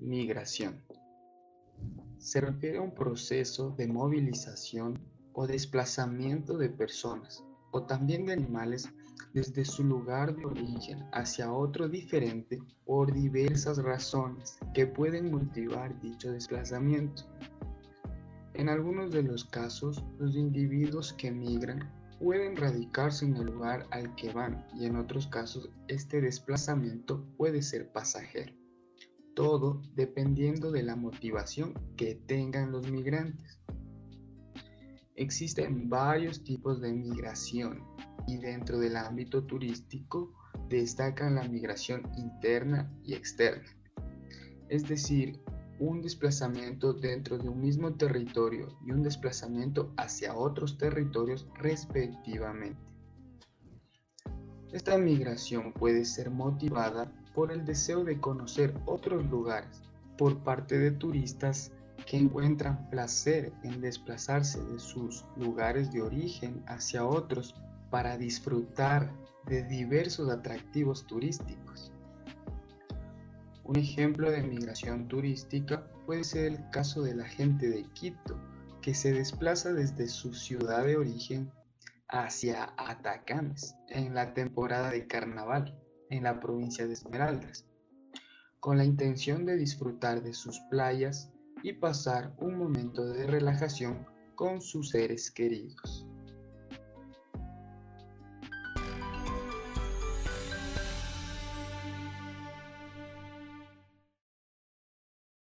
Migración. Se refiere a un proceso de movilización o desplazamiento de personas o también de animales desde su lugar de origen hacia otro diferente por diversas razones que pueden motivar dicho desplazamiento. En algunos de los casos, los individuos que migran pueden radicarse en el lugar al que van y en otros casos este desplazamiento puede ser pasajero. Todo dependiendo de la motivación que tengan los migrantes. Existen varios tipos de migración y dentro del ámbito turístico destacan la migración interna y externa. Es decir, un desplazamiento dentro de un mismo territorio y un desplazamiento hacia otros territorios respectivamente. Esta migración puede ser motivada por el deseo de conocer otros lugares por parte de turistas que encuentran placer en desplazarse de sus lugares de origen hacia otros para disfrutar de diversos atractivos turísticos. Un ejemplo de migración turística puede ser el caso de la gente de Quito, que se desplaza desde su ciudad de origen hacia Atacames en la temporada de carnaval en la provincia de Esmeraldas, con la intención de disfrutar de sus playas y pasar un momento de relajación con sus seres queridos.